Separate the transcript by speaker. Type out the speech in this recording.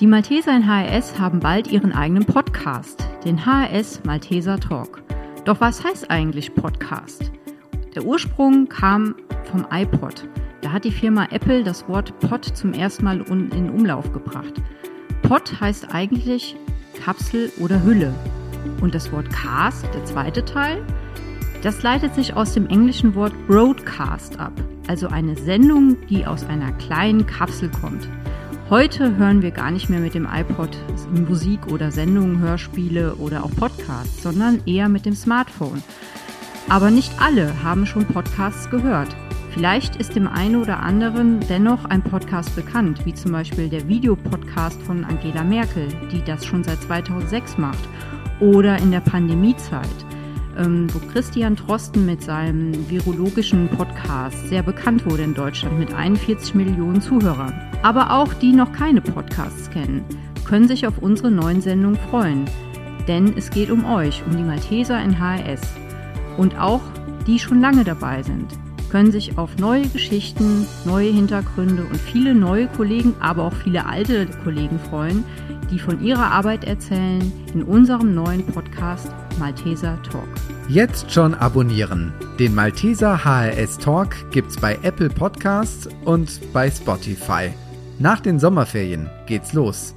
Speaker 1: Die Malteser in HRS haben bald ihren eigenen Podcast, den HRS Malteser Talk. Doch was heißt eigentlich Podcast? Der Ursprung kam vom iPod. Da hat die Firma Apple das Wort Pod zum ersten Mal in Umlauf gebracht. Pod heißt eigentlich Kapsel oder Hülle. Und das Wort Cast, der zweite Teil, das leitet sich aus dem englischen Wort Broadcast ab, also eine Sendung, die aus einer kleinen Kapsel kommt. Heute hören wir gar nicht mehr mit dem iPod Musik oder Sendungen, Hörspiele oder auch Podcasts, sondern eher mit dem Smartphone. Aber nicht alle haben schon Podcasts gehört. Vielleicht ist dem einen oder anderen dennoch ein Podcast bekannt, wie zum Beispiel der Videopodcast von Angela Merkel, die das schon seit 2006 macht, oder in der Pandemiezeit, wo Christian Drosten mit seinem virologischen Podcast sehr bekannt wurde in Deutschland mit 41 Millionen Zuhörern. Aber auch die noch keine Podcasts kennen, können sich auf unsere neuen Sendungen freuen. Denn es geht um euch, um die Malteser in HRS. Und auch die schon lange dabei sind, können sich auf neue Geschichten, neue Hintergründe und viele neue Kollegen, aber auch viele alte Kollegen freuen, die von ihrer Arbeit erzählen in unserem neuen Podcast Malteser Talk.
Speaker 2: Jetzt schon abonnieren. Den Malteser HRS Talk gibt's bei Apple Podcasts und bei Spotify. Nach den Sommerferien geht's los.